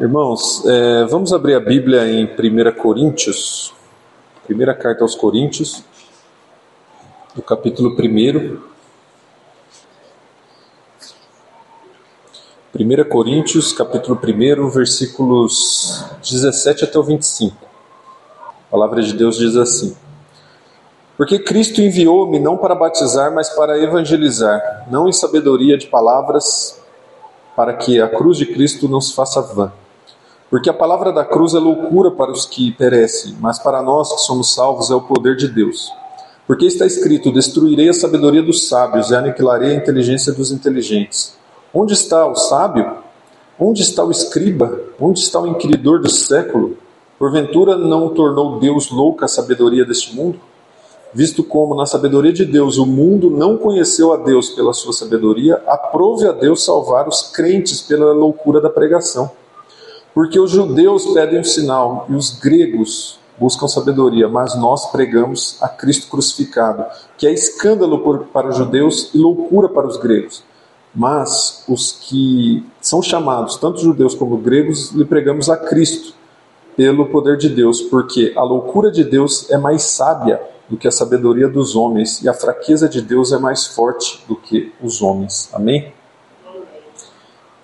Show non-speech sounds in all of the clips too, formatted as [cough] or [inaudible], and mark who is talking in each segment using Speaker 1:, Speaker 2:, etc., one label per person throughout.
Speaker 1: Irmãos, é, vamos abrir a Bíblia em 1 Coríntios, primeira carta aos Coríntios, do capítulo 1. 1 Coríntios, capítulo 1, versículos 17 até o 25. A palavra de Deus diz assim: Porque Cristo enviou-me não para batizar, mas para evangelizar, não em sabedoria de palavras, para que a cruz de Cristo não se faça vã. Porque a palavra da cruz é loucura para os que perecem, mas para nós que somos salvos é o poder de Deus. Porque está escrito: Destruirei a sabedoria dos sábios e aniquilarei a inteligência dos inteligentes. Onde está o sábio? Onde está o escriba? Onde está o inquiridor do século? Porventura não tornou Deus louca a sabedoria deste mundo? Visto como na sabedoria de Deus o mundo não conheceu a Deus pela sua sabedoria, aprove a Deus salvar os crentes pela loucura da pregação. Porque os judeus pedem um sinal e os gregos buscam sabedoria, mas nós pregamos a Cristo crucificado, que é escândalo para os judeus e loucura para os gregos. Mas os que são chamados, tanto judeus como gregos, lhe pregamos a Cristo pelo poder de Deus, porque a loucura de Deus é mais sábia do que a sabedoria dos homens, e a fraqueza de Deus é mais forte do que os homens. Amém?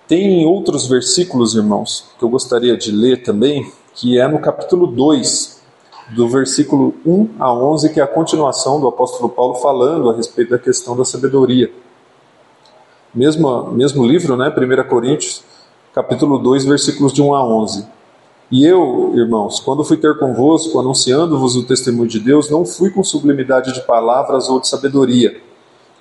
Speaker 1: Tem outros versículos, irmãos, que eu gostaria de ler também, que é no capítulo 2, do versículo 1 a 11, que é a continuação do apóstolo Paulo falando a respeito da questão da sabedoria. Mesmo, mesmo livro, né, 1 Coríntios, capítulo 2, versículos de 1 a 11. E eu, irmãos, quando fui ter convosco, anunciando-vos o testemunho de Deus, não fui com sublimidade de palavras ou de sabedoria,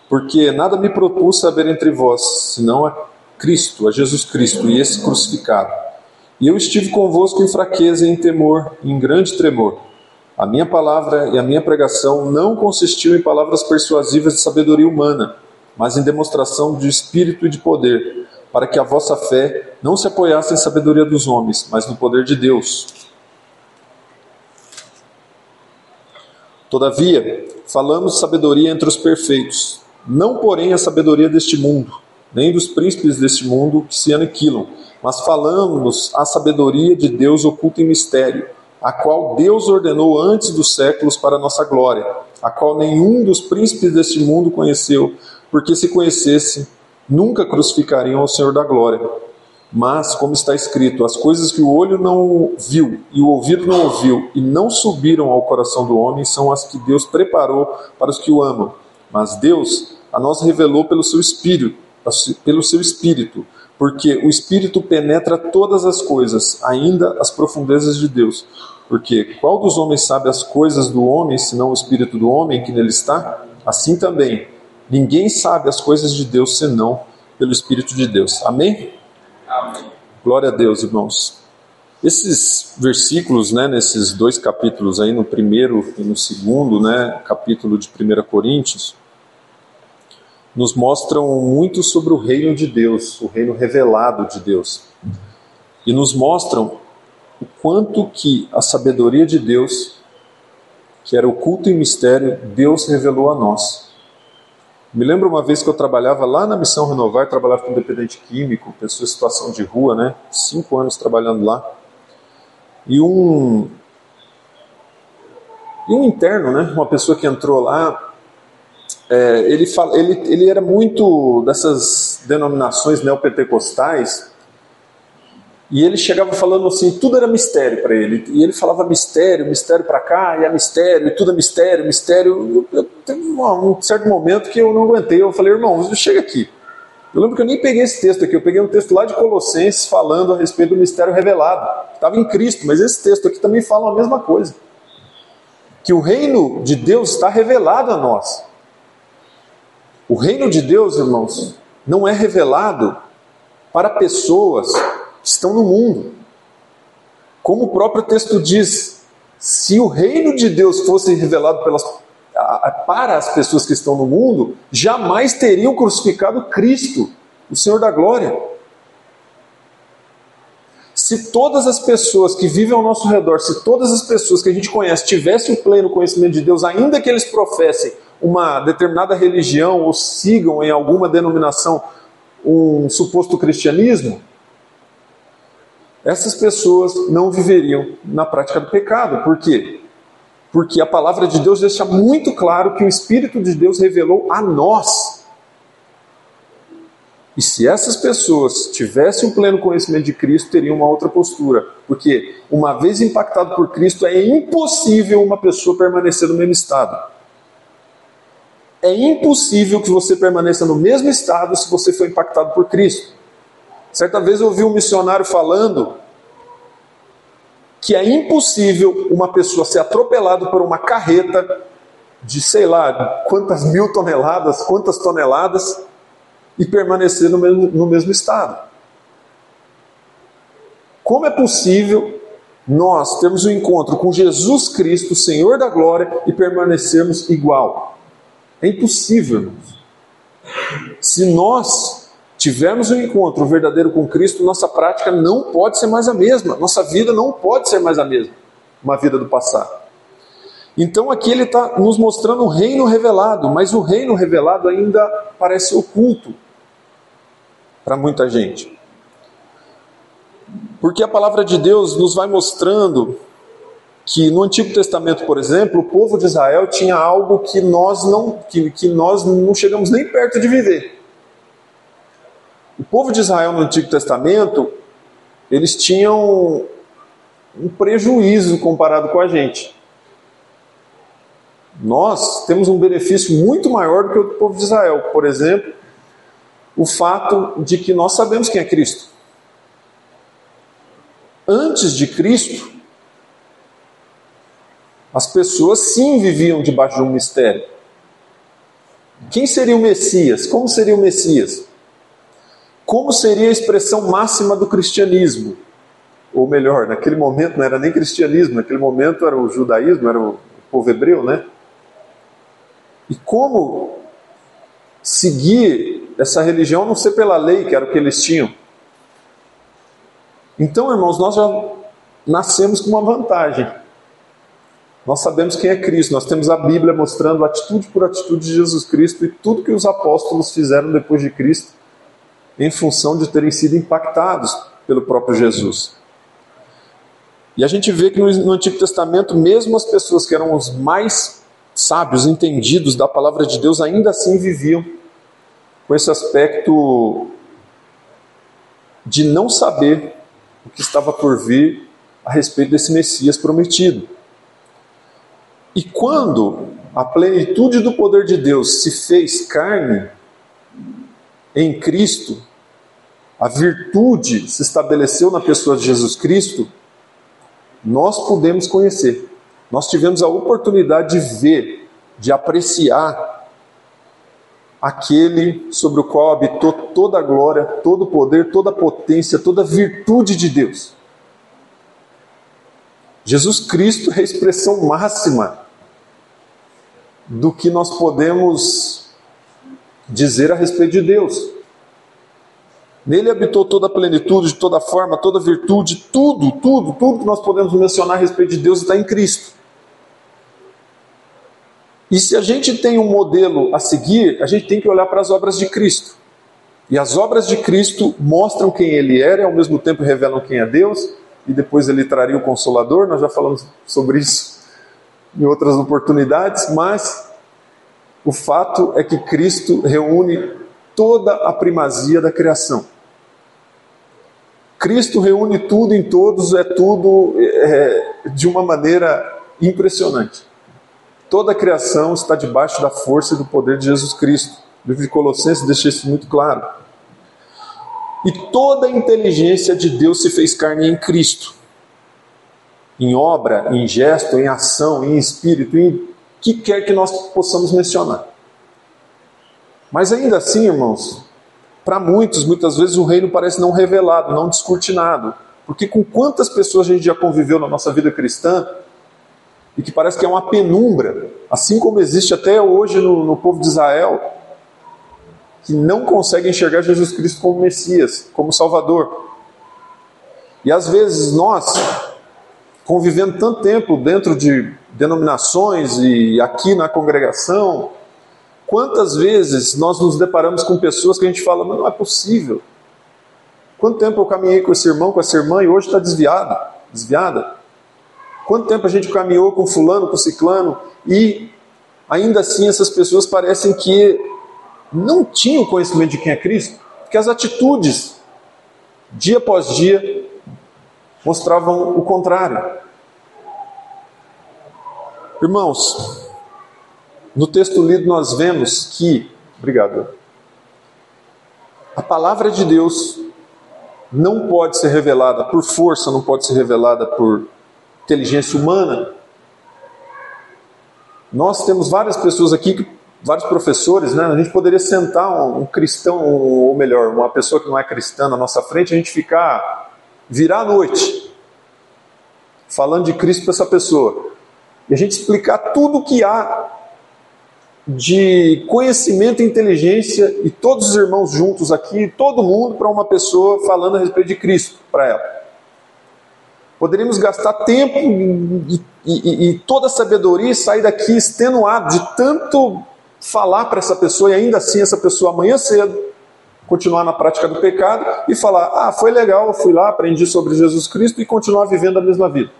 Speaker 1: porque nada me propus saber entre vós, senão a Cristo, a Jesus Cristo e esse crucificado. E eu estive convosco em fraqueza e em temor, em grande tremor. A minha palavra e a minha pregação não consistiu em palavras persuasivas de sabedoria humana, mas em demonstração de espírito e de poder, para que a vossa fé não se apoiasse em sabedoria dos homens, mas no poder de Deus. Todavia, falamos sabedoria entre os perfeitos, não porém a sabedoria deste mundo nem dos príncipes deste mundo que se aniquilam, mas falamos a sabedoria de Deus oculta em mistério, a qual Deus ordenou antes dos séculos para nossa glória, a qual nenhum dos príncipes deste mundo conheceu, porque se conhecesse, nunca crucificariam ao Senhor da glória. Mas, como está escrito, as coisas que o olho não viu e o ouvido não ouviu e não subiram ao coração do homem são as que Deus preparou para os que o amam. Mas Deus a nós revelou pelo seu Espírito pelo seu espírito, porque o espírito penetra todas as coisas, ainda as profundezas de Deus. Porque qual dos homens sabe as coisas do homem, senão o espírito do homem que nele está? Assim também, ninguém sabe as coisas de Deus senão pelo espírito de Deus. Amém? Amém. Glória a Deus, irmãos. Esses versículos, né, nesses dois capítulos aí, no primeiro e no segundo, né, capítulo de 1 Coríntios, nos mostram muito sobre o reino de Deus, o reino revelado de Deus. E nos mostram o quanto que a sabedoria de Deus, que era oculto em mistério, Deus revelou a nós. Me lembro uma vez que eu trabalhava lá na Missão Renovar, trabalhava com dependente químico, pessoa em situação de rua, né? Cinco anos trabalhando lá. E um, e um interno, né? Uma pessoa que entrou lá, é, ele, fala, ele, ele era muito dessas denominações neopentecostais, e ele chegava falando assim, tudo era mistério para ele. E ele falava mistério, mistério para cá, e é mistério, e tudo é mistério, mistério. Eu, eu, teve um, um certo momento que eu não aguentei. Eu falei, irmão, chega aqui. Eu lembro que eu nem peguei esse texto aqui, eu peguei um texto lá de Colossenses falando a respeito do mistério revelado. Estava em Cristo, mas esse texto aqui também fala a mesma coisa. Que o reino de Deus está revelado a nós. O reino de Deus, irmãos, não é revelado para pessoas que estão no mundo. Como o próprio texto diz, se o reino de Deus fosse revelado pelas, para as pessoas que estão no mundo, jamais teriam crucificado Cristo, o Senhor da glória. Se todas as pessoas que vivem ao nosso redor, se todas as pessoas que a gente conhece tivessem o pleno conhecimento de Deus, ainda que eles professem uma determinada religião ou sigam em alguma denominação um suposto cristianismo, essas pessoas não viveriam na prática do pecado. Por quê? Porque a palavra de Deus deixa muito claro que o Espírito de Deus revelou a nós. E se essas pessoas tivessem o um pleno conhecimento de Cristo, teriam uma outra postura. Porque, uma vez impactado por Cristo, é impossível uma pessoa permanecer no mesmo estado. É impossível que você permaneça no mesmo estado se você foi impactado por Cristo. Certa vez eu ouvi um missionário falando que é impossível uma pessoa ser atropelada por uma carreta de sei lá quantas mil toneladas, quantas toneladas, e permanecer no mesmo, no mesmo estado. Como é possível nós termos um encontro com Jesus Cristo, Senhor da glória, e permanecermos igual? É impossível, irmãos. Se nós tivermos um encontro verdadeiro com Cristo, nossa prática não pode ser mais a mesma, nossa vida não pode ser mais a mesma, uma vida do passado. Então aqui ele está nos mostrando o reino revelado, mas o reino revelado ainda parece oculto para muita gente. Porque a palavra de Deus nos vai mostrando que no Antigo Testamento, por exemplo, o povo de Israel tinha algo que nós não, que, que nós não chegamos nem perto de viver. O povo de Israel no Antigo Testamento, eles tinham um prejuízo comparado com a gente. Nós temos um benefício muito maior do que o povo de Israel. Por exemplo, o fato de que nós sabemos quem é Cristo. Antes de Cristo, as pessoas sim viviam debaixo de um mistério. Quem seria o Messias? Como seria o Messias? Como seria a expressão máxima do cristianismo? Ou melhor, naquele momento não era nem cristianismo, naquele momento era o judaísmo, era o povo hebreu, né? E como seguir essa religião não ser pela lei, que era o que eles tinham? Então, irmãos, nós já nascemos com uma vantagem. Nós sabemos quem é Cristo, nós temos a Bíblia mostrando atitude por atitude de Jesus Cristo e tudo que os apóstolos fizeram depois de Cristo em função de terem sido impactados pelo próprio Jesus. E a gente vê que no, Antigo Testamento, mesmo as pessoas que eram os mais sábios, entendidos da palavra de Deus, ainda assim viviam com esse aspecto de não saber o que estava por vir a respeito desse Messias prometido. E quando a plenitude do poder de Deus se fez carne em Cristo, a virtude se estabeleceu na pessoa de Jesus Cristo, nós podemos conhecer. Nós tivemos a oportunidade de ver, de apreciar aquele sobre o qual habitou toda a glória, todo o poder, toda a potência, toda a virtude de Deus. Jesus Cristo é a expressão máxima do que nós podemos dizer a respeito de Deus. Nele habitou toda a plenitude, toda a forma, toda virtude, tudo, tudo, tudo que nós podemos mencionar a respeito de Deus está em Cristo. E se a gente tem um modelo a seguir, a gente tem que olhar para as obras de Cristo. E as obras de Cristo mostram quem ele era e ao mesmo tempo revelam quem é Deus, e depois ele traria o Consolador, nós já falamos sobre isso em outras oportunidades, mas o fato é que Cristo reúne toda a primazia da criação. Cristo reúne tudo em todos, é tudo é, de uma maneira impressionante. Toda a criação está debaixo da força e do poder de Jesus Cristo. O livro de Colossenses deixa isso muito claro. E toda a inteligência de Deus se fez carne em Cristo. Em obra, em gesto, em ação, em espírito, em que quer que nós possamos mencionar. Mas ainda assim, irmãos, para muitos, muitas vezes o reino parece não revelado, não descortinado. Porque com quantas pessoas a gente já conviveu na nossa vida cristã e que parece que é uma penumbra, assim como existe até hoje no, no povo de Israel, que não consegue enxergar Jesus Cristo como Messias, como Salvador. E às vezes nós, convivendo tanto tempo dentro de denominações e aqui na congregação, Quantas vezes nós nos deparamos com pessoas que a gente fala, mas não é possível. Quanto tempo eu caminhei com esse irmão, com essa irmã e hoje está desviado, desviada? Quanto tempo a gente caminhou com fulano, com ciclano e ainda assim essas pessoas parecem que não tinham conhecimento de quem é Cristo, porque as atitudes, dia após dia, mostravam o contrário. Irmãos, no texto lido nós vemos que, obrigado, a palavra de Deus não pode ser revelada por força, não pode ser revelada por inteligência humana. Nós temos várias pessoas aqui, vários professores, né? A gente poderia sentar um, um cristão, ou melhor, uma pessoa que não é cristã na nossa frente, a gente ficar, virar a noite, falando de Cristo para essa pessoa. E a gente explicar tudo o que há de conhecimento e inteligência e todos os irmãos juntos aqui, todo mundo para uma pessoa falando a respeito de Cristo para ela. Poderíamos gastar tempo e, e, e toda a sabedoria e sair daqui extenuado de tanto falar para essa pessoa e ainda assim essa pessoa amanhã cedo continuar na prática do pecado e falar: Ah, foi legal, eu fui lá, aprendi sobre Jesus Cristo e continuar vivendo a mesma vida.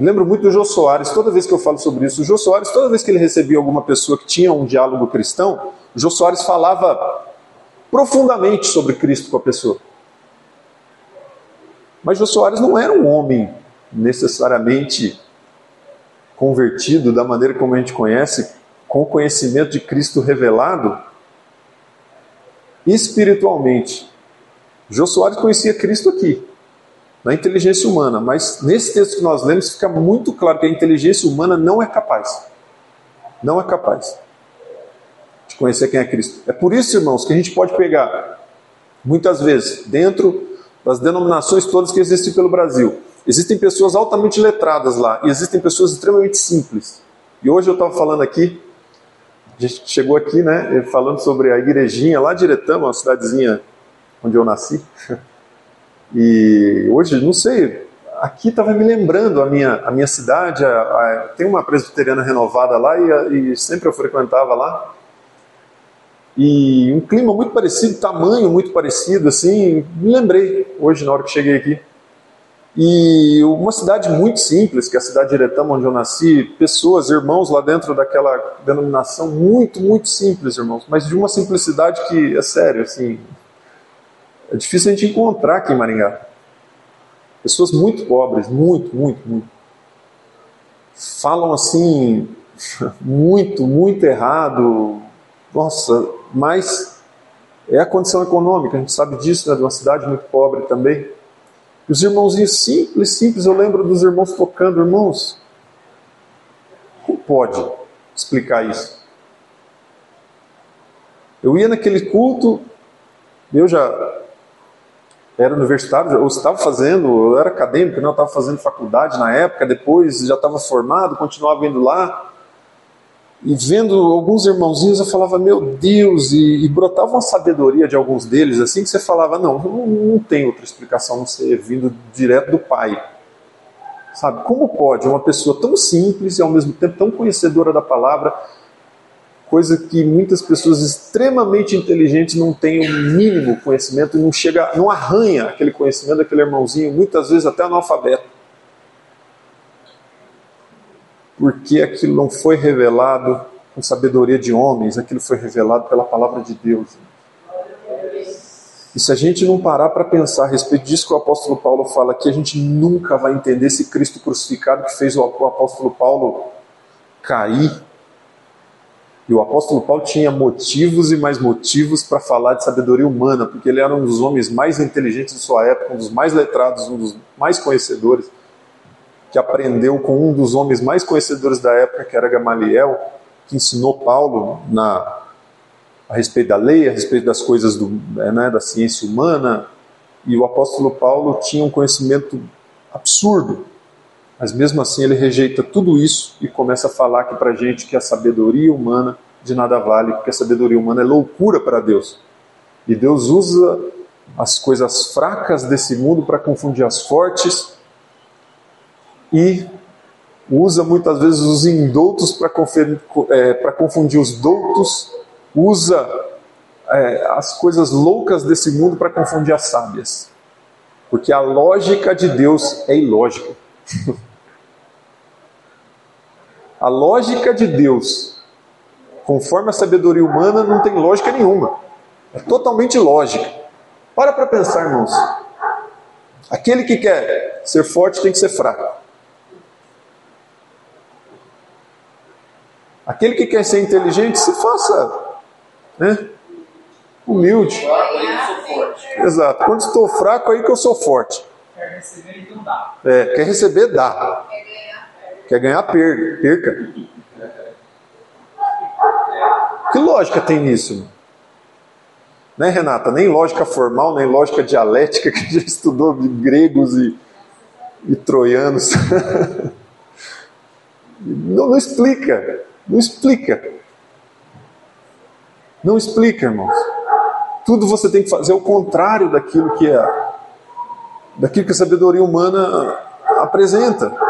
Speaker 1: Lembro muito do Jô Soares, toda vez que eu falo sobre isso. O Jô Soares, toda vez que ele recebia alguma pessoa que tinha um diálogo cristão, o Jô Soares falava profundamente sobre Cristo com a pessoa. Mas Jô Soares não era um homem necessariamente convertido da maneira como a gente conhece, com o conhecimento de Cristo revelado espiritualmente. Jô Soares conhecia Cristo aqui na inteligência humana, mas nesse texto que nós lemos fica muito claro que a inteligência humana não é capaz. Não é capaz de conhecer quem é Cristo. É por isso, irmãos, que a gente pode pegar, muitas vezes, dentro das denominações todas que existem pelo Brasil, existem pessoas altamente letradas lá e existem pessoas extremamente simples. E hoje eu estava falando aqui, a gente chegou aqui, né, falando sobre a igrejinha lá Iretama, uma cidadezinha onde eu nasci. [laughs] E hoje, não sei, aqui estava me lembrando a minha, a minha cidade, a, a, tem uma presbiteriana renovada lá e, e, sempre eu frequentava lá. E um clima muito parecido, tamanho muito parecido, assim, me lembrei hoje na hora que cheguei aqui. E uma cidade muito simples, que é a cidade de Iretama, onde eu nasci, pessoas, irmãos lá dentro daquela denominação muito, muito simples, irmãos, mas de uma simplicidade que é sério, assim, é difícil a gente encontrar aqui em Maringá. Pessoas muito pobres, muito, muito, muito. Falam assim, [laughs] muito, muito errado. Nossa, mas é a condição econômica, a gente sabe disso, né, de uma cidade muito pobre também. E os irmãozinhos simples, simples, eu lembro dos irmãos tocando, irmãos. Como pode explicar isso? Eu ia naquele culto, eu já era universitário, eu estava fazendo, eu era acadêmico, não, né, eu estava fazendo faculdade na época, depois já estava formado, continuava indo lá. E vendo alguns irmãozinhos, eu falava, meu Deus, e, e brotava uma sabedoria de alguns deles, assim, que você falava, não, não, não tem outra explicação não ser vindo direto do Pai. Sabe, como pode uma pessoa tão simples e ao mesmo tempo tão conhecedora da palavra coisa que muitas pessoas extremamente inteligentes não têm o mínimo conhecimento e não chega, não arranha aquele conhecimento daquele irmãozinho, muitas vezes até analfabeto. Porque aquilo não foi revelado com sabedoria de homens, aquilo foi revelado pela palavra de Deus. E se a gente não parar para pensar a respeito disso que o apóstolo Paulo fala aqui, a gente nunca vai entender esse Cristo crucificado que fez o apóstolo Paulo cair e o apóstolo Paulo tinha motivos e mais motivos para falar de sabedoria humana, porque ele era um dos homens mais inteligentes de sua época, um dos mais letrados, um dos mais conhecedores, que aprendeu com um dos homens mais conhecedores da época, que era Gamaliel, que ensinou Paulo na, a respeito da lei, a respeito das coisas do, né, da ciência humana. E o apóstolo Paulo tinha um conhecimento absurdo mas mesmo assim ele rejeita tudo isso e começa a falar aqui para gente que a sabedoria humana de nada vale, porque a sabedoria humana é loucura para Deus. E Deus usa as coisas fracas desse mundo para confundir as fortes e usa muitas vezes os indoutos para é, confundir os doutos, usa é, as coisas loucas desse mundo para confundir as sábias. Porque a lógica de Deus é ilógica. [laughs] a lógica de Deus, conforme a sabedoria humana, não tem lógica nenhuma. É totalmente lógica. Para para pensar, irmãos. Aquele que quer ser forte tem que ser fraco. Aquele que quer ser inteligente, se faça né? humilde. Exato. Quando estou fraco, aí que eu sou forte. Quer receber, então dá. É, quer receber, dá. Quer ganhar, perca. Que lógica tem nisso? Né, Renata? Nem lógica formal, nem lógica dialética, que já estudou de gregos e, e troianos. [laughs] não, não explica. Não explica. Não explica, irmãos. Tudo você tem que fazer o contrário daquilo que é daquilo que a sabedoria humana apresenta.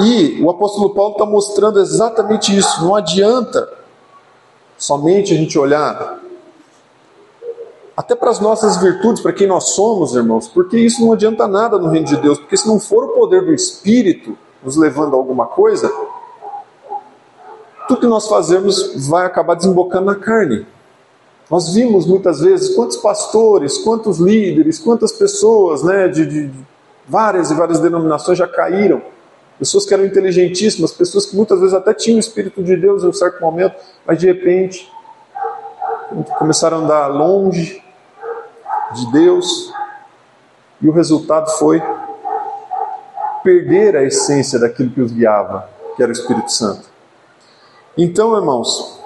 Speaker 1: E o apóstolo Paulo está mostrando exatamente isso. Não adianta somente a gente olhar até para as nossas virtudes, para quem nós somos, irmãos, porque isso não adianta nada no reino de Deus, porque se não for o poder do Espírito nos levando a alguma coisa, tudo que nós fazemos vai acabar desembocando na carne. Nós vimos muitas vezes quantos pastores, quantos líderes, quantas pessoas né, de, de várias e várias denominações já caíram. Pessoas que eram inteligentíssimas, pessoas que muitas vezes até tinham o Espírito de Deus em um certo momento, mas de repente começaram a andar longe de Deus e o resultado foi perder a essência daquilo que os guiava, que era o Espírito Santo. Então, irmãos,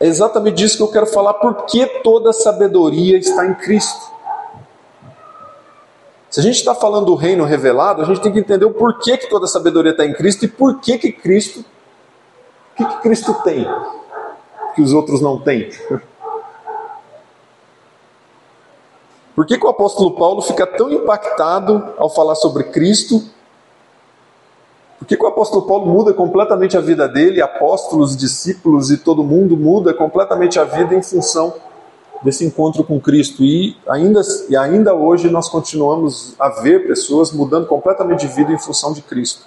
Speaker 1: é exatamente disso que eu quero falar, porque toda sabedoria está em Cristo. Se a gente está falando do reino revelado, a gente tem que entender o porquê que toda sabedoria está em Cristo e por que que Cristo, o que, que Cristo tem que os outros não têm. [laughs] Por que, que o apóstolo Paulo fica tão impactado ao falar sobre Cristo por que, que, o apóstolo Paulo muda completamente a vida dele, apóstolos, discípulos e todo mundo muda completamente a vida em função desse encontro com Cristo? E ainda, e ainda hoje nós continuamos a ver pessoas mudando completamente de vida em função de Cristo.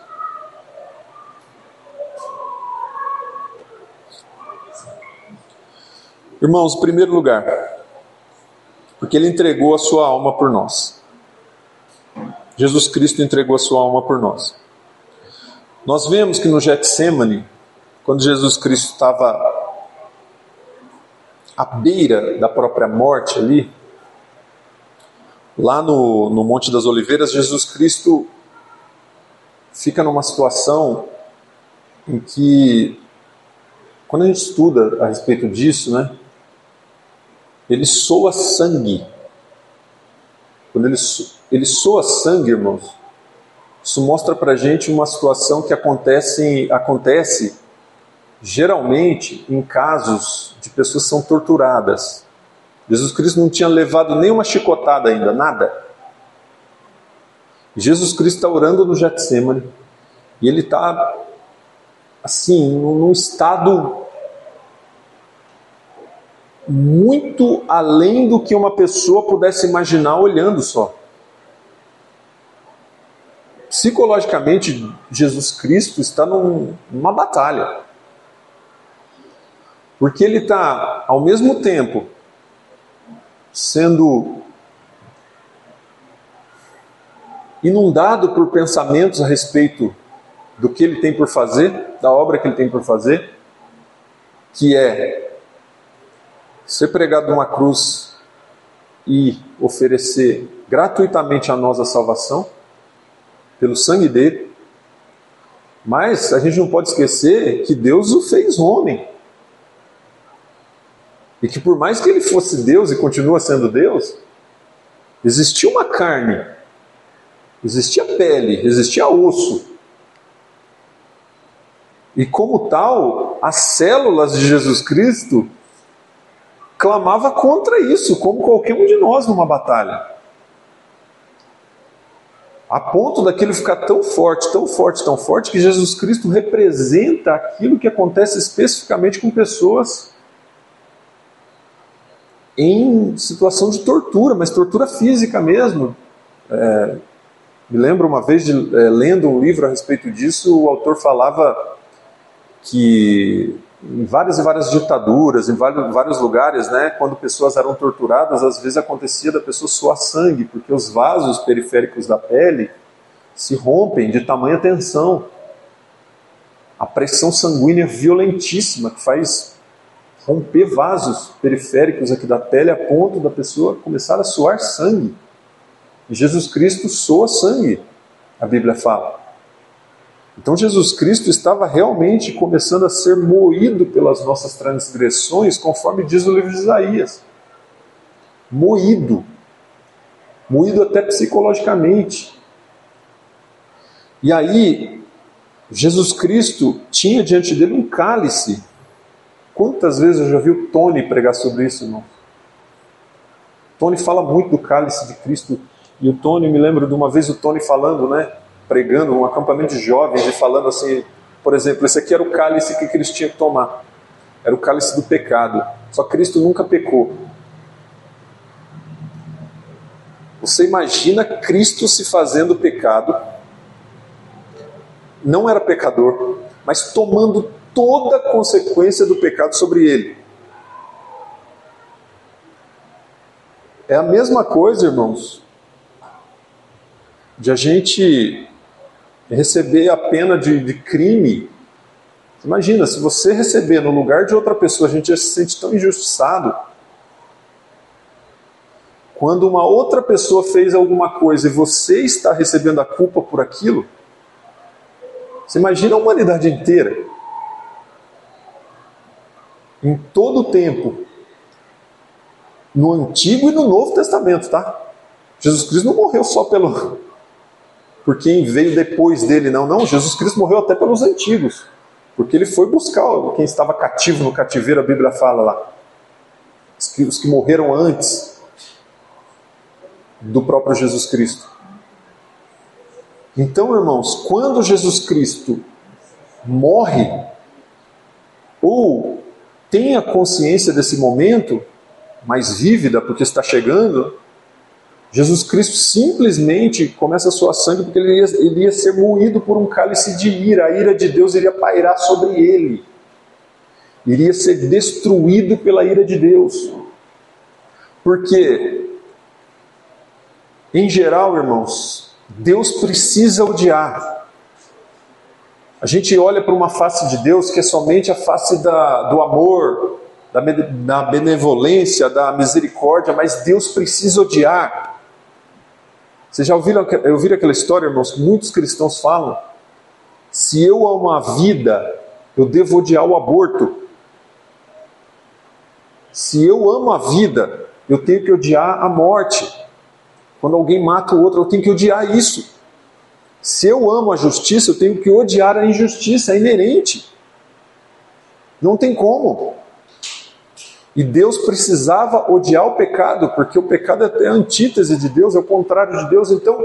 Speaker 1: Irmãos, em primeiro lugar, porque ele entregou a sua alma por nós. Jesus Cristo entregou a sua alma por nós. Nós vemos que no Getsemane, quando Jesus Cristo estava à beira da própria morte ali, lá no, no Monte das Oliveiras, Jesus Cristo fica numa situação em que, quando a gente estuda a respeito disso, né, ele soa sangue. Quando ele, ele soa sangue, irmãos, isso mostra para gente uma situação que acontece, acontece geralmente em casos de pessoas que são torturadas. Jesus Cristo não tinha levado nenhuma chicotada ainda, nada. Jesus Cristo está orando no Getsemane e ele está assim, num estado muito além do que uma pessoa pudesse imaginar olhando só. Psicologicamente, Jesus Cristo está num, numa batalha. Porque ele está, ao mesmo tempo, sendo inundado por pensamentos a respeito do que ele tem por fazer, da obra que ele tem por fazer, que é ser pregado numa cruz e oferecer gratuitamente a nós a salvação pelo sangue dele. Mas a gente não pode esquecer que Deus o fez homem. E que por mais que ele fosse Deus e continua sendo Deus, existia uma carne, existia pele, existia osso. E como tal, as células de Jesus Cristo clamava contra isso, como qualquer um de nós numa batalha. A ponto daquilo ficar tão forte, tão forte, tão forte, que Jesus Cristo representa aquilo que acontece especificamente com pessoas em situação de tortura, mas tortura física mesmo. É, me lembro uma vez de é, lendo um livro a respeito disso, o autor falava que em várias e várias ditaduras, em vários, lugares, né, quando pessoas eram torturadas, às vezes acontecia da pessoa suar sangue, porque os vasos periféricos da pele se rompem de tamanha tensão. A pressão sanguínea violentíssima que faz romper vasos periféricos aqui da pele a ponto da pessoa começar a suar sangue. E Jesus Cristo soa sangue, a Bíblia fala. Então Jesus Cristo estava realmente começando a ser moído pelas nossas transgressões, conforme diz o livro de Isaías. Moído. Moído até psicologicamente. E aí, Jesus Cristo tinha diante dele um cálice. Quantas vezes eu já vi o Tony pregar sobre isso, irmão? Tony fala muito do cálice de Cristo. E o Tony, me lembro de uma vez o Tony falando, né? pregando um acampamento de jovens e falando assim, por exemplo, esse aqui era o cálice que Cristo tinha que tomar. Era o cálice do pecado. Só Cristo nunca pecou. Você imagina Cristo se fazendo pecado, não era pecador, mas tomando toda a consequência do pecado sobre ele. É a mesma coisa, irmãos, de a gente receber a pena de, de crime. Imagina, se você receber no lugar de outra pessoa, a gente já se sente tão injustiçado. Quando uma outra pessoa fez alguma coisa e você está recebendo a culpa por aquilo, você imagina a humanidade inteira. Em todo o tempo, no Antigo e no Novo Testamento, tá? Jesus Cristo não morreu só pelo, [laughs] por quem veio depois dele, não. Não, Jesus Cristo morreu até pelos antigos, porque ele foi buscar quem estava cativo no cativeiro, a Bíblia fala lá. Os que, os que morreram antes do próprio Jesus Cristo. Então, irmãos, quando Jesus Cristo morre, ou tem a consciência desse momento, mais vívida, porque está chegando, Jesus Cristo simplesmente começa a suar sangue porque ele ia, ele ia ser moído por um cálice de ira, a ira de Deus iria pairar sobre ele, iria ser destruído pela ira de Deus. Porque, em geral, irmãos, Deus precisa odiar. A gente olha para uma face de Deus que é somente a face da, do amor, da, da benevolência, da misericórdia, mas Deus precisa odiar. Vocês já ouviram, ouviram aquela história, irmãos, muitos cristãos falam? Se eu amo a vida, eu devo odiar o aborto. Se eu amo a vida, eu tenho que odiar a morte. Quando alguém mata o outro, eu tenho que odiar isso. Se eu amo a justiça, eu tenho que odiar a injustiça, é inerente. Não tem como. E Deus precisava odiar o pecado, porque o pecado é a antítese de Deus, é o contrário de Deus. Então,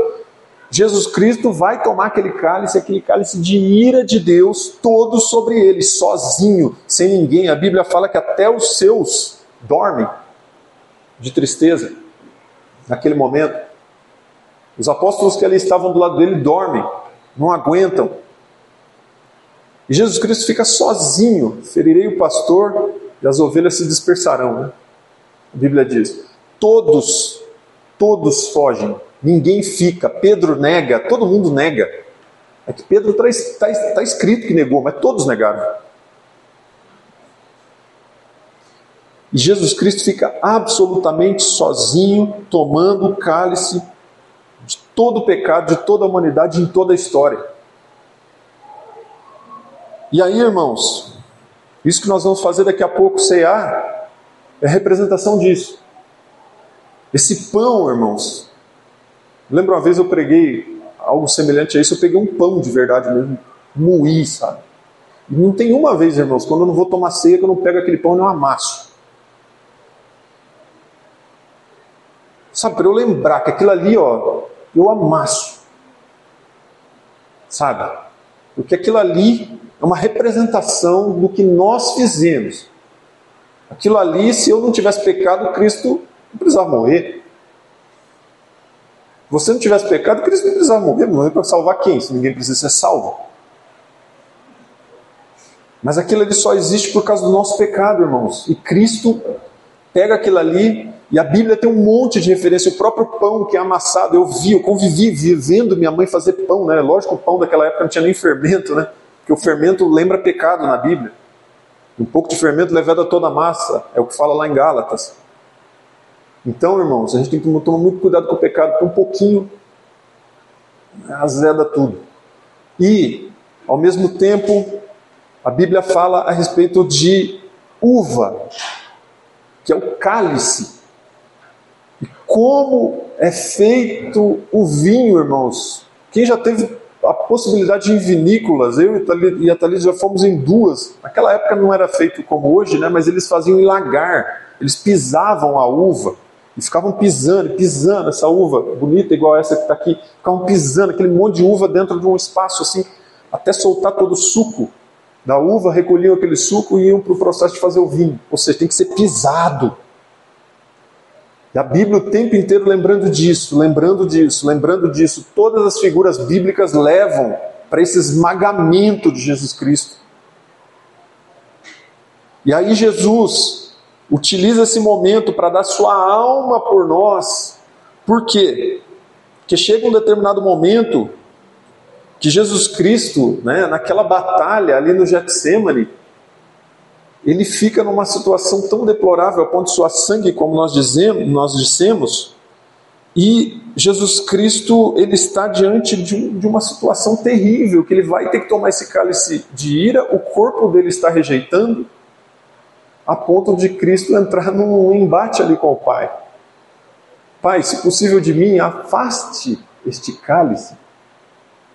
Speaker 1: Jesus Cristo vai tomar aquele cálice, aquele cálice de ira de Deus, todo sobre ele, sozinho, sem ninguém. A Bíblia fala que até os seus dormem de tristeza naquele momento. Os apóstolos que ali estavam do lado dele dormem, não aguentam. E Jesus Cristo fica sozinho. Ferirei o pastor e as ovelhas se dispersarão. Né? A Bíblia diz: todos, todos fogem, ninguém fica. Pedro nega, todo mundo nega. É que Pedro está tá, tá escrito que negou, mas todos negaram. E Jesus Cristo fica absolutamente sozinho, tomando o cálice todo o pecado, de toda a humanidade, em toda a história. E aí, irmãos, isso que nós vamos fazer daqui a pouco, cear, é representação disso. Esse pão, irmãos. Lembra uma vez eu preguei algo semelhante a isso? Eu peguei um pão de verdade mesmo, moí, sabe? E não tem uma vez, irmãos, quando eu não vou tomar ceia, que eu não pego aquele pão e não amasso. Sabe, para eu lembrar que aquilo ali, ó, eu amasso. sabe? Porque aquilo ali é uma representação do que nós fizemos. Aquilo ali, se eu não tivesse pecado, Cristo não precisava morrer. Se você não tivesse pecado, Cristo não precisava morrer. Morrer para salvar quem? Se ninguém precisa ser salvo. Mas aquilo ali só existe por causa do nosso pecado, irmãos. E Cristo pega aquilo ali, e a Bíblia tem um monte de referência. O próprio pão que é amassado, eu vi, eu convivi vivendo minha mãe fazer pão, né? Lógico, o pão daquela época não tinha nem fermento, né? Porque o fermento lembra pecado na Bíblia. Um pouco de fermento levado a toda a massa, é o que fala lá em Gálatas. Então, irmãos, a gente tem que tomar muito cuidado com o pecado, porque um pouquinho azeda tudo. E, ao mesmo tempo, a Bíblia fala a respeito de uva, que é o cálice. Como é feito o vinho, irmãos? Quem já teve a possibilidade em vinícolas. Eu e a Thalys já fomos em duas. Naquela época não era feito como hoje, né? mas eles faziam em lagar. Eles pisavam a uva e ficavam pisando, pisando essa uva bonita, igual essa que está aqui. Ficavam pisando aquele monte de uva dentro de um espaço assim, até soltar todo o suco da uva, recolhiam aquele suco e iam para o processo de fazer o vinho. Ou seja, tem que ser pisado. E a Bíblia o tempo inteiro lembrando disso, lembrando disso, lembrando disso. Todas as figuras bíblicas levam para esse esmagamento de Jesus Cristo. E aí Jesus utiliza esse momento para dar sua alma por nós. Por quê? Porque chega um determinado momento que Jesus Cristo, né, naquela batalha ali no Getsemane, ele fica numa situação tão deplorável a ponto de suar sangue, como nós dizemos, nós dissemos, e Jesus Cristo ele está diante de, um, de, uma situação terrível, que ele vai ter que tomar esse cálice de ira, o corpo dele está rejeitando, a ponto de Cristo entrar num embate ali com o Pai. Pai, se possível de mim, afaste este cálice.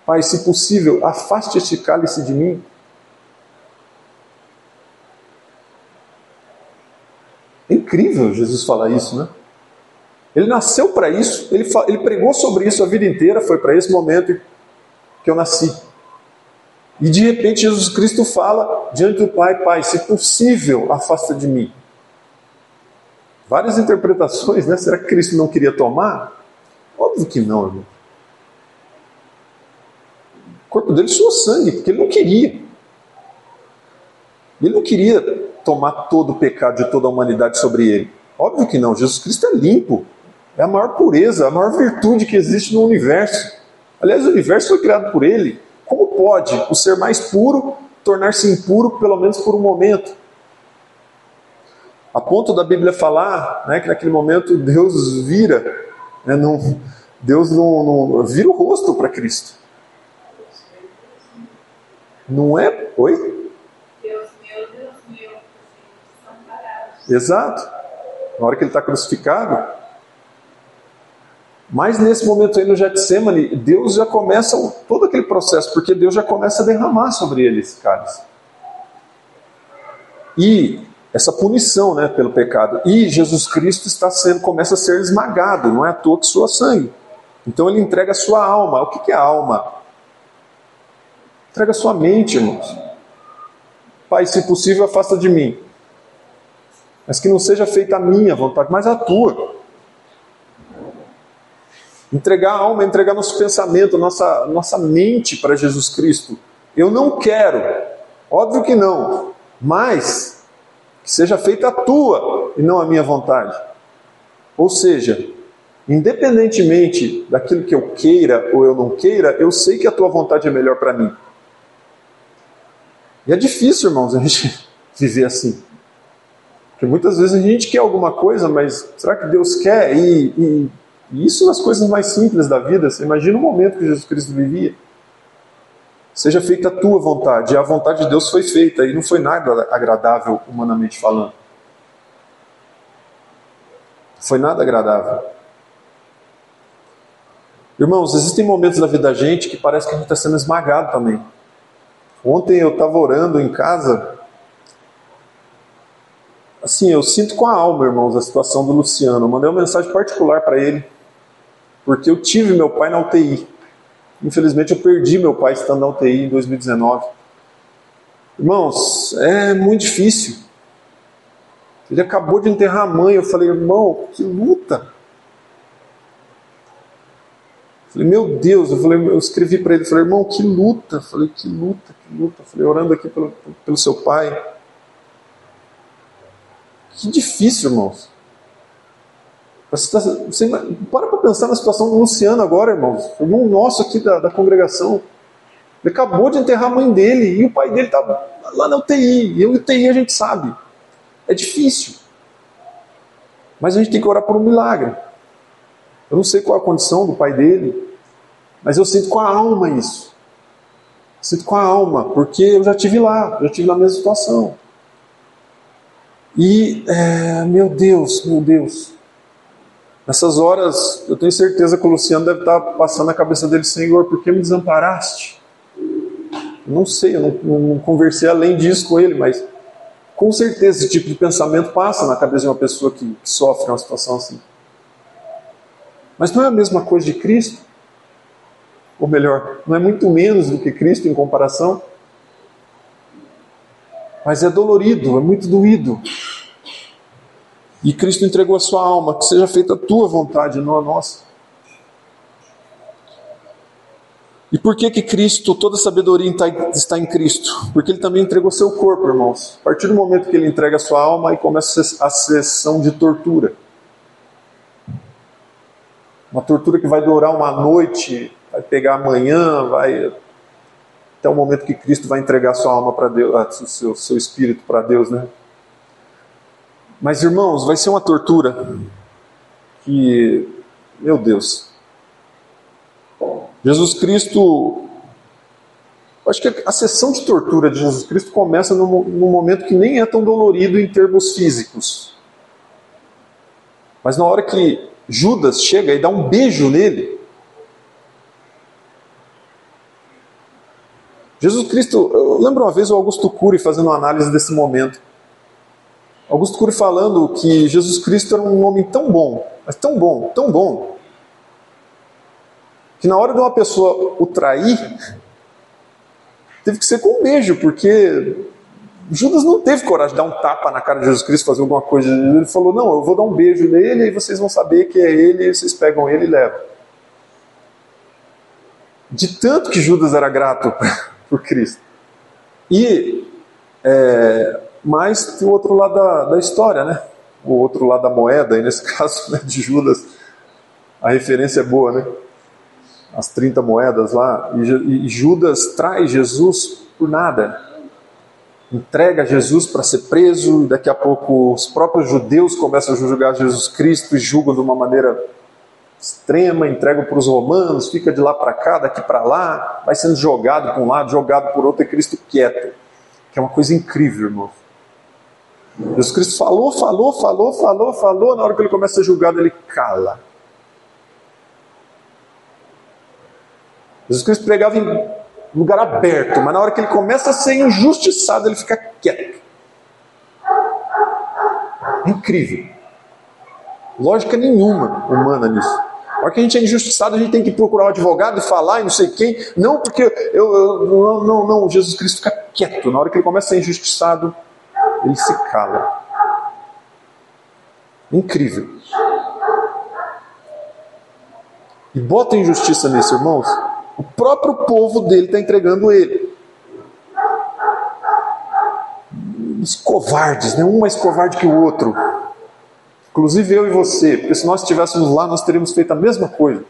Speaker 1: Pai, se possível, afaste este cálice de mim. É incrível Jesus falar isso, né? Ele nasceu para isso, ele, ele pregou sobre isso a vida inteira, foi para esse momento que eu nasci. E de repente Jesus Cristo fala diante do Pai: Pai, se possível, afasta de mim. Várias interpretações, né? Será que Cristo não queria tomar? Óbvio que não, irmão. O corpo dele suou sangue, porque ele não queria. Ele não queria tomar todo o pecado de toda a humanidade sobre ele. Óbvio que não, Jesus Cristo é limpo. É a maior pureza, a maior virtude que existe no universo. Aliás, o universo foi criado por ele. Como pode o ser mais puro tornar-se impuro, pelo menos por um momento? A ponto da Bíblia falar né, que naquele momento Deus vira, né, não, Deus não, não vira o rosto para Cristo. Não é? Oi? Exato. Na hora que ele está crucificado. Mas nesse momento aí no Getsemane, Deus já começa todo aquele processo, porque Deus já começa a derramar sobre ele esse cálice. E essa punição né, pelo pecado. E Jesus Cristo está sendo, começa a ser esmagado, não é à toa que sua sangue. Então ele entrega a sua alma. O que é a alma? Entrega a sua mente, irmãos. Pai, se possível, afasta de mim mas que não seja feita a minha vontade, mas a tua. Entregar a alma, entregar nosso pensamento, nossa, nossa mente para Jesus Cristo. Eu não quero, óbvio que não, mas que seja feita a tua e não a minha vontade. Ou seja, independentemente daquilo que eu queira ou eu não queira, eu sei que a tua vontade é melhor para mim. E é difícil, irmãos, a gente [laughs] viver assim. Porque muitas vezes a gente quer alguma coisa, mas será que Deus quer? E, e, e isso nas coisas mais simples da vida. Você imagina o momento que Jesus Cristo vivia. Seja feita a tua vontade. E a vontade de Deus foi feita. E não foi nada agradável, humanamente falando. Foi nada agradável. Irmãos, existem momentos da vida da gente que parece que a gente está sendo esmagado também. Ontem eu estava orando em casa assim, eu sinto com a alma, irmãos, a situação do Luciano. Eu mandei uma mensagem particular para ele, porque eu tive meu pai na UTI. Infelizmente eu perdi meu pai estando na UTI em 2019. Irmãos, é muito difícil. Ele acabou de enterrar a mãe. Eu falei, irmão, que luta. Eu falei, meu Deus, eu, falei, eu escrevi para ele, falei, irmão, que luta. Eu falei, que luta, que luta. Eu falei, orando aqui pelo, pelo seu pai. Que difícil, irmãos. Você, para para pensar na situação do Luciano agora, irmãos. O irmão nosso aqui da, da congregação. Ele acabou de enterrar a mãe dele e o pai dele está lá na UTI. E a UTI a gente sabe. É difícil. Mas a gente tem que orar por um milagre. Eu não sei qual a condição do pai dele, mas eu sinto com a alma isso. Sinto com a alma, porque eu já tive lá, já tive na mesma situação. E, é, meu Deus, meu Deus. Nessas horas, eu tenho certeza que o Luciano deve estar passando na cabeça dele, Senhor, por que me desamparaste? Não sei, eu não, não conversei além disso com ele, mas com certeza esse tipo de pensamento passa na cabeça de uma pessoa que, que sofre uma situação assim. Mas não é a mesma coisa de Cristo? Ou melhor, não é muito menos do que Cristo em comparação? Mas é dolorido, é muito doído. E Cristo entregou a sua alma, que seja feita a tua vontade, não a nossa. E por que que Cristo, toda sabedoria está em Cristo? Porque ele também entregou seu corpo, irmãos. A partir do momento que ele entrega a sua alma, aí começa a sessão de tortura. Uma tortura que vai durar uma noite, vai pegar amanhã, vai até o momento que Cristo vai entregar sua alma para Deus, seu, seu espírito para Deus, né? Mas irmãos, vai ser uma tortura que, meu Deus, Jesus Cristo. Acho que a sessão de tortura de Jesus Cristo começa num, num momento que nem é tão dolorido em termos físicos. Mas na hora que Judas chega e dá um beijo nele, Jesus Cristo, eu lembro uma vez o Augusto Cury fazendo uma análise desse momento. Augusto Cury falando que Jesus Cristo era um homem tão bom, mas tão bom, tão bom, que na hora de uma pessoa o trair, teve que ser com um beijo, porque Judas não teve coragem de dar um tapa na cara de Jesus Cristo, fazer alguma coisa. Ele falou: Não, eu vou dar um beijo nele e vocês vão saber que é ele, e vocês pegam ele e levam. De tanto que Judas era grato por Cristo. E, é, mas tem o outro lado da, da história, né? O outro lado da moeda, e nesse [laughs] caso né, de Judas, a referência é boa, né? as 30 moedas lá, e, Judas traz Jesus por nada. Entrega Jesus para ser preso, e daqui a pouco os próprios judeus começam a julgar Jesus Cristo e julgam de uma maneira extrema, entregam para os romanos, fica de lá para cá, daqui para lá, vai sendo jogado para um lado, jogado por outro, e Cristo quieto. Que é uma coisa incrível, irmão. Jesus Cristo falou, falou, falou, falou, falou, na hora que ele começa a ser julgado, ele cala. Jesus Cristo pregava em lugar aberto, mas na hora que ele começa a ser injustiçado, ele fica quieto. Incrível. Lógica nenhuma humana nisso. Hora que a gente é injustiçado, a gente tem que procurar um advogado e falar e não sei quem. Não, porque eu, eu não, não, não. Jesus Cristo fica quieto. Na hora que ele começa a ser injustiçado, ele se cala. Incrível. E bota injustiça nisso, irmãos. O próprio povo dele está entregando ele. Os covardes, né? um mais covarde que o outro. Inclusive eu e você, porque se nós estivéssemos lá, nós teríamos feito a mesma coisa.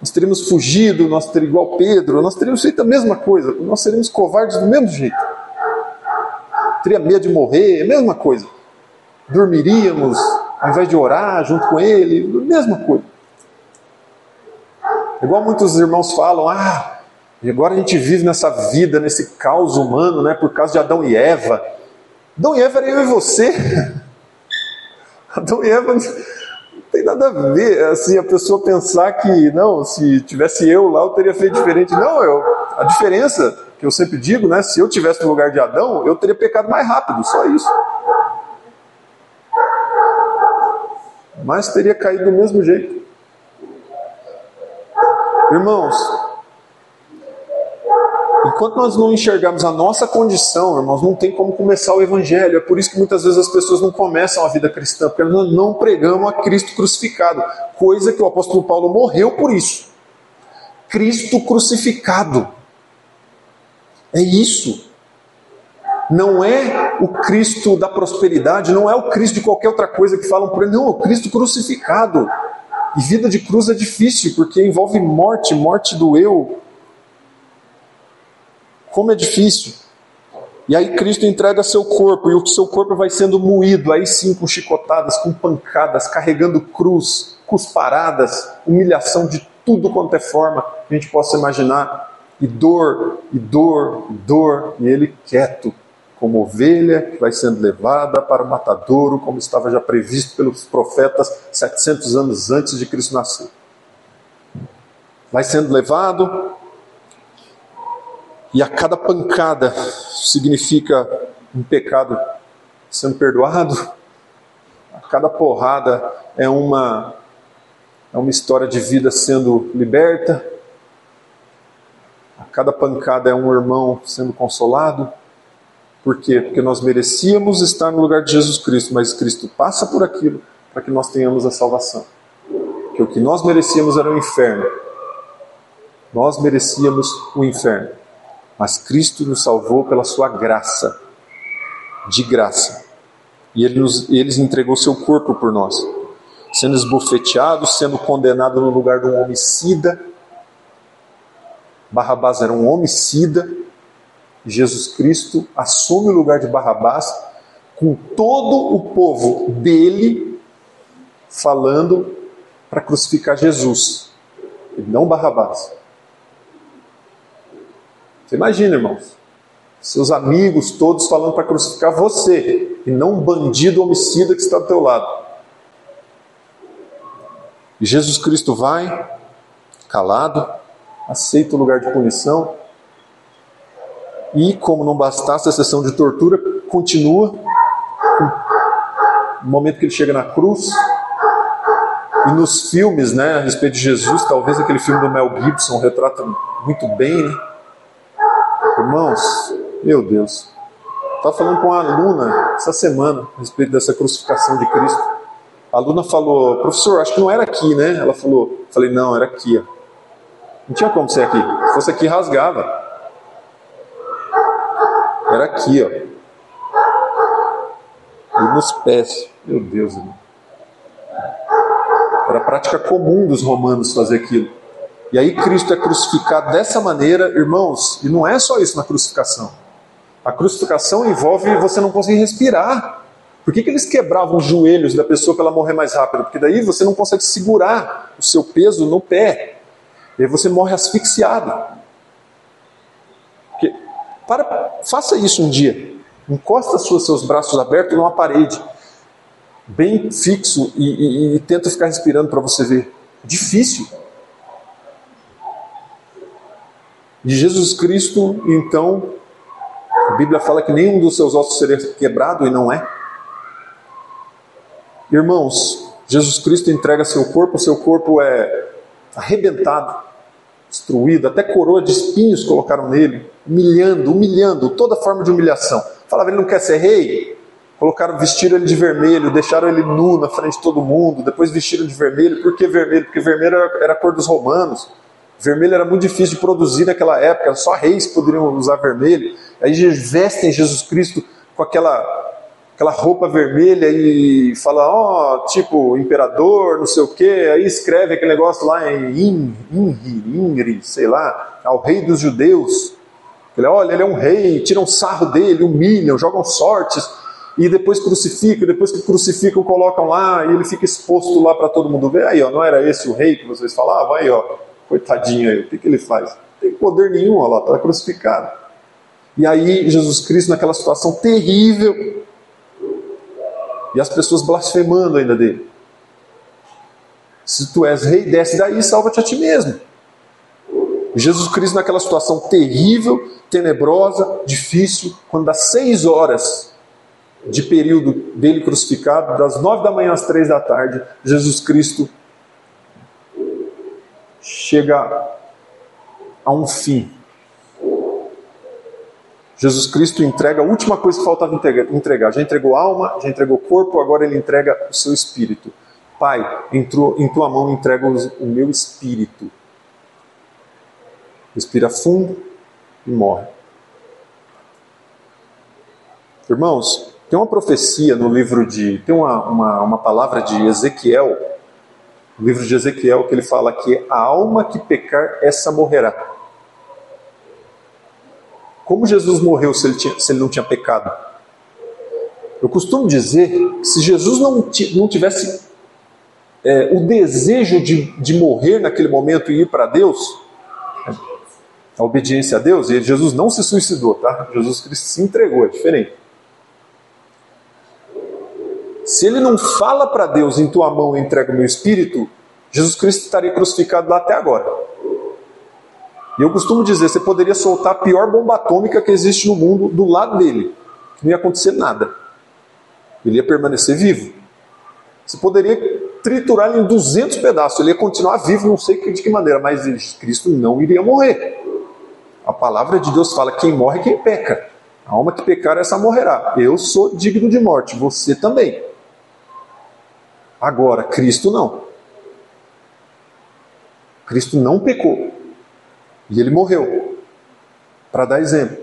Speaker 1: Nós teríamos fugido, nós teríamos igual Pedro, nós teríamos feito a mesma coisa, nós seríamos covardes do mesmo jeito. Teria medo de morrer, a mesma coisa. Dormiríamos ao invés de orar junto com ele, a mesma coisa. Igual muitos irmãos falam, ah, e agora a gente vive nessa vida, nesse caos humano, né, por causa de Adão e Eva. Adão e Eva era eu e você. Adão e Eva não tem nada a ver, assim, a pessoa pensar que, não, se tivesse eu lá, eu teria feito diferente. Não, eu, a diferença, que eu sempre digo, né, se eu tivesse no lugar de Adão, eu teria pecado mais rápido, só isso. Mas teria caído do mesmo jeito. Irmãos, enquanto nós não enxergarmos a nossa condição, irmãos, não tem como começar o Evangelho. É por isso que muitas vezes as pessoas não começam a vida cristã, porque nós não pregamos a Cristo crucificado, coisa que o apóstolo Paulo morreu por isso. Cristo crucificado. É isso. Não é o Cristo da prosperidade, não é o Cristo de qualquer outra coisa que falam por ele, não, é o Cristo crucificado. E vida de cruz é difícil, porque envolve morte, morte do eu. Como é difícil. E aí Cristo entrega seu corpo, e o seu corpo vai sendo moído, aí sim com chicotadas, com pancadas, carregando cruz, cusparadas, humilhação de tudo quanto é forma que a gente possa imaginar. E dor, e dor, e dor, e ele quieto, como ovelha que vai sendo levada para o matadouro, como estava já previsto pelos profetas 700 anos antes de Cristo nascer. Vai sendo levado, e a cada pancada significa um pecado sendo perdoado, a cada porrada é uma, é uma história de vida sendo liberta, a cada pancada é um irmão sendo consolado por quê? Porque nós merecíamos estar no lugar de Jesus Cristo, mas Cristo passa por aquilo para que nós tenhamos a salvação. Que o que nós merecíamos era o inferno. Nós merecíamos o inferno. Mas Cristo nos salvou pela sua graça. De graça. E ele nos, ele entregou seu corpo por nós. Sendo esbofeteado, sendo condenado no lugar de um homicida. Barrabás era um homicida Jesus Cristo assume o lugar de Barrabás com todo o povo dele falando para crucificar Jesus e não Barrabás. Você imagina, irmãos, seus amigos todos falando para crucificar você e não um bandido homicida que está do teu lado. E Jesus Cristo vai, calado, aceita o lugar de punição e, como não bastasse a sessão de tortura, continua no momento que ele chega na cruz. E nos filmes né, a respeito de Jesus, talvez aquele filme do Mel Gibson retrata muito bem. Né? Irmãos, meu Deus. Estava falando com uma aluna essa semana a respeito dessa crucificação de Cristo. A aluna falou, professor, acho que não era aqui, né? Ela falou, falei, não, era aqui. Não tinha como ser aqui. Se fosse aqui, rasgava. Era aqui, ó. E nos pés. Meu Deus, irmão. Era prática comum dos romanos fazer aquilo. E aí Cristo é crucificado dessa maneira, irmãos, e não é só isso na crucificação. A crucificação envolve você não conseguir respirar. Por que, que eles quebravam os joelhos da pessoa para ela morrer mais rápido? Porque daí você não consegue segurar o seu peso no pé. E aí você morre asfixiado. Para, faça isso um dia. Encosta seus braços abertos numa parede, bem fixo, e, e, e tenta ficar respirando para você ver. Difícil. De Jesus Cristo, então, a Bíblia fala que nenhum dos seus ossos seria quebrado, e não é. Irmãos, Jesus Cristo entrega seu corpo, seu corpo é arrebentado destruído, até coroa de espinhos colocaram nele, humilhando, humilhando, toda forma de humilhação. Falava, ele não quer ser rei? Colocaram, vestiram ele de vermelho, deixaram ele nu na frente de todo mundo, depois vestiram de vermelho. Por que vermelho? Porque vermelho era, era a cor dos romanos. Vermelho era muito difícil de produzir naquela época, só reis poderiam usar vermelho. Aí vestem Jesus Cristo com aquela aquela roupa vermelha e fala, ó, oh, tipo, imperador, não sei o quê, aí escreve aquele negócio lá em Inri, Ingri, sei lá, ao rei dos judeus. Ele, olha, ele é um rei, tiram sarro dele, humilham, jogam sortes, e depois crucificam, depois que crucificam, colocam lá, e ele fica exposto lá para todo mundo ver. Aí, ó, não era esse o rei que vocês falavam? Aí, ó, coitadinho aí, o que, que ele faz? Não tem poder nenhum, ó lá, está crucificado. E aí, Jesus Cristo, naquela situação terrível, e as pessoas blasfemando ainda dele. Se tu és rei, desce daí salva-te a ti mesmo. Jesus Cristo, naquela situação terrível, tenebrosa, difícil, quando dá seis horas de período dele crucificado, das nove da manhã às três da tarde, Jesus Cristo chega a um fim. Jesus Cristo entrega a última coisa que faltava entregar. Já entregou alma, já entregou corpo, agora ele entrega o seu espírito. Pai, em tua mão entrego o meu espírito. Respira fundo e morre. Irmãos, tem uma profecia no livro de. Tem uma, uma, uma palavra de Ezequiel, no livro de Ezequiel, que ele fala que a alma que pecar, essa morrerá. Como Jesus morreu se ele, tinha, se ele não tinha pecado? Eu costumo dizer que se Jesus não, não tivesse é, o desejo de, de morrer naquele momento e ir para Deus, a obediência a Deus, e Jesus não se suicidou, tá? Jesus Cristo se entregou, é diferente. Se ele não fala para Deus, em tua mão entrega o meu espírito, Jesus Cristo estaria crucificado lá até agora. E eu costumo dizer, você poderia soltar a pior bomba atômica que existe no mundo do lado dele, que não ia acontecer nada. Ele ia permanecer vivo. Você poderia triturar ele em 200 pedaços, ele ia continuar vivo, não sei de que maneira, mas Cristo não iria morrer. A palavra de Deus fala: quem morre quem peca. A alma que pecar, essa morrerá. Eu sou digno de morte, você também. Agora, Cristo não. Cristo não pecou. E ele morreu. Para dar exemplo.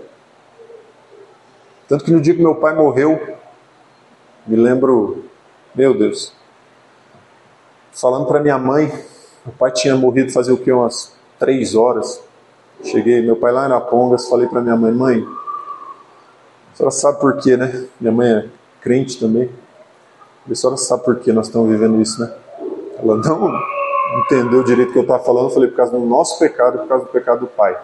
Speaker 1: Tanto que no dia que meu pai morreu, me lembro, meu Deus, falando para minha mãe, meu pai tinha morrido fazer o que? Umas três horas. Cheguei, meu pai lá em Arapongas, falei para minha mãe, mãe, a senhora sabe por quê, né? Minha mãe é crente também. A senhora sabe por que nós estamos vivendo isso, né? Ela não entendeu direito o que eu estava falando, eu falei por causa do nosso pecado por causa do pecado do pai.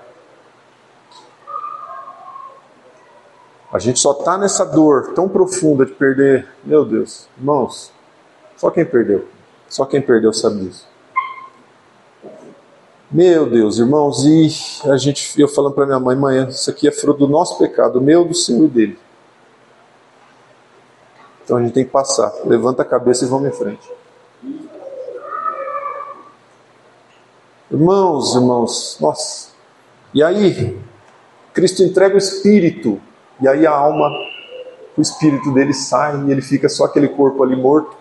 Speaker 1: A gente só está nessa dor tão profunda de perder, meu Deus, irmãos, só quem perdeu, só quem perdeu sabe disso. Meu Deus, irmãos, e a gente, eu falando para minha mãe, mãe, isso aqui é fruto do nosso pecado, meu, do seu e dele. Então a gente tem que passar. Levanta a cabeça e vamos em frente. Irmãos, irmãos, nossa. E aí, Cristo entrega o espírito, e aí a alma, o espírito dele sai e ele fica só aquele corpo ali morto.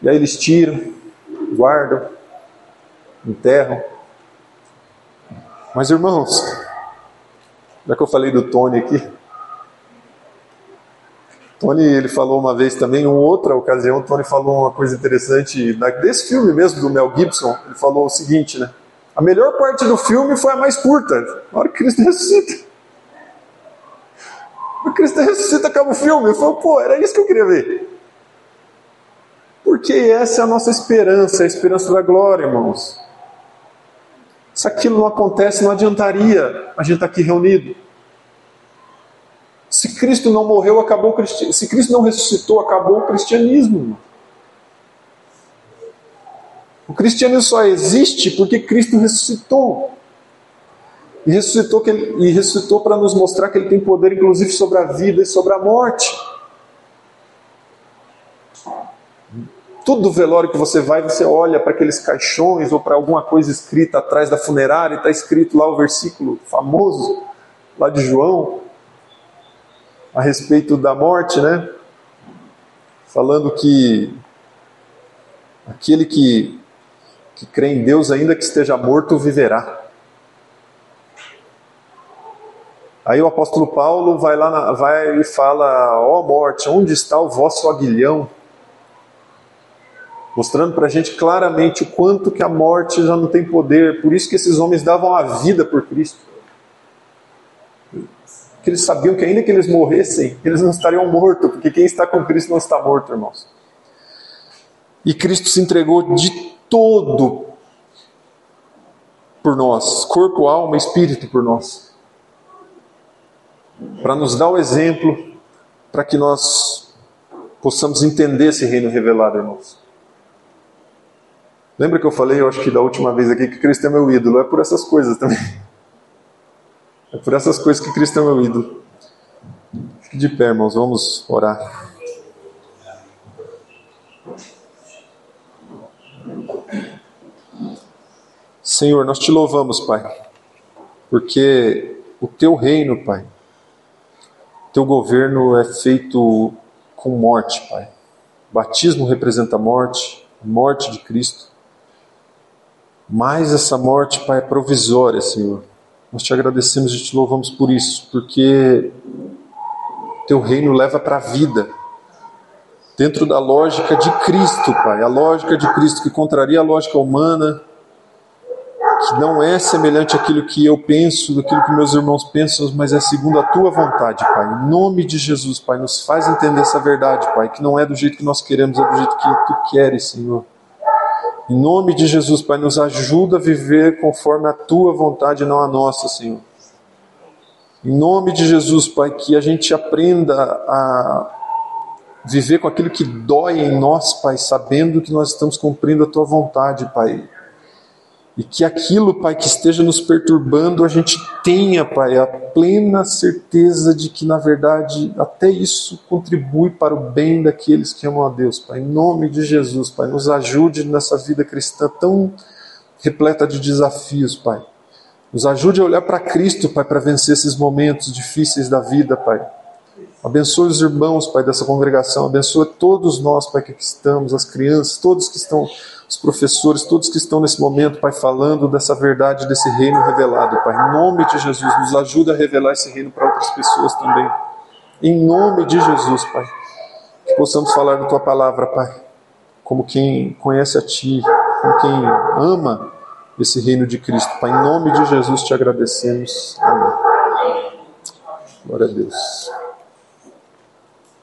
Speaker 1: E aí eles tiram, guardam, enterram. Mas irmãos, já que eu falei do Tony aqui, Tony ele falou uma vez também, em outra ocasião, Tony falou uma coisa interessante desse filme mesmo do Mel Gibson. Ele falou o seguinte, né? A melhor parte do filme foi a mais curta, na hora que Cristo ressuscita. O Cristo ressuscita acaba o filme. Eu falo, pô, era isso que eu queria ver. Porque essa é a nossa esperança, a esperança da glória, irmãos. Se aquilo não acontece, não adiantaria a gente estar aqui reunido. Se Cristo não morreu, acabou o cristianismo. Se Cristo não ressuscitou, acabou o cristianismo. O cristianismo só existe porque Cristo ressuscitou. E ressuscitou, ele, e ressuscitou para nos mostrar que ele tem poder, inclusive, sobre a vida e sobre a morte. Tudo velório que você vai, você olha para aqueles caixões ou para alguma coisa escrita atrás da funerária está escrito lá o versículo famoso lá de João a respeito da morte, né? Falando que aquele que, que crê em Deus, ainda que esteja morto, viverá. Aí o apóstolo Paulo vai lá, na, vai e fala: Ó oh morte, onde está o vosso aguilhão? Mostrando para a gente claramente o quanto que a morte já não tem poder. Por isso que esses homens davam a vida por Cristo que eles sabiam que ainda que eles morressem, eles não estariam mortos, porque quem está com Cristo não está morto, irmãos. E Cristo se entregou de todo por nós, corpo, alma, espírito por nós. Para nos dar o exemplo, para que nós possamos entender esse reino revelado, irmãos. Lembra que eu falei, eu acho que da última vez aqui, que Cristo é meu ídolo? É por essas coisas também. É por essas coisas que Cristo é meu ídolo. Fique de pé, irmãos, vamos orar. Senhor, nós te louvamos, Pai, porque o teu reino, Pai, teu governo é feito com morte, Pai. Batismo representa a morte, a morte de Cristo. Mas essa morte, Pai, é provisória, Senhor. Nós te agradecemos e te louvamos por isso, porque teu reino leva para a vida. Dentro da lógica de Cristo, Pai, a lógica de Cristo que contraria a lógica humana, que não é semelhante àquilo que eu penso, daquilo que meus irmãos pensam, mas é segundo a tua vontade, Pai. Em nome de Jesus, Pai, nos faz entender essa verdade, Pai, que não é do jeito que nós queremos, é do jeito que tu queres, Senhor. Em nome de Jesus, Pai, nos ajuda a viver conforme a tua vontade, não a nossa, Senhor. Em nome de Jesus, Pai, que a gente aprenda a viver com aquilo que dói em nós, Pai, sabendo que nós estamos cumprindo a tua vontade, Pai. E que aquilo, Pai, que esteja nos perturbando, a gente tenha, Pai, a plena certeza de que, na verdade, até isso contribui para o bem daqueles que amam a Deus, Pai. Em nome de Jesus, Pai, nos ajude nessa vida cristã tão repleta de desafios, Pai. Nos ajude a olhar para Cristo, Pai, para vencer esses momentos difíceis da vida, Pai. Abençoe os irmãos, Pai, dessa congregação. Abençoe todos nós, Pai, que estamos, as crianças, todos que estão os professores, todos que estão nesse momento, Pai, falando dessa verdade, desse reino revelado, Pai. Em nome de Jesus, nos ajuda a revelar esse reino para outras pessoas também. Em nome de Jesus, Pai. Que possamos falar da Tua palavra, Pai, como quem conhece a Ti, como quem ama esse reino de Cristo. Pai, em nome de Jesus te agradecemos. Amém. Glória a Deus.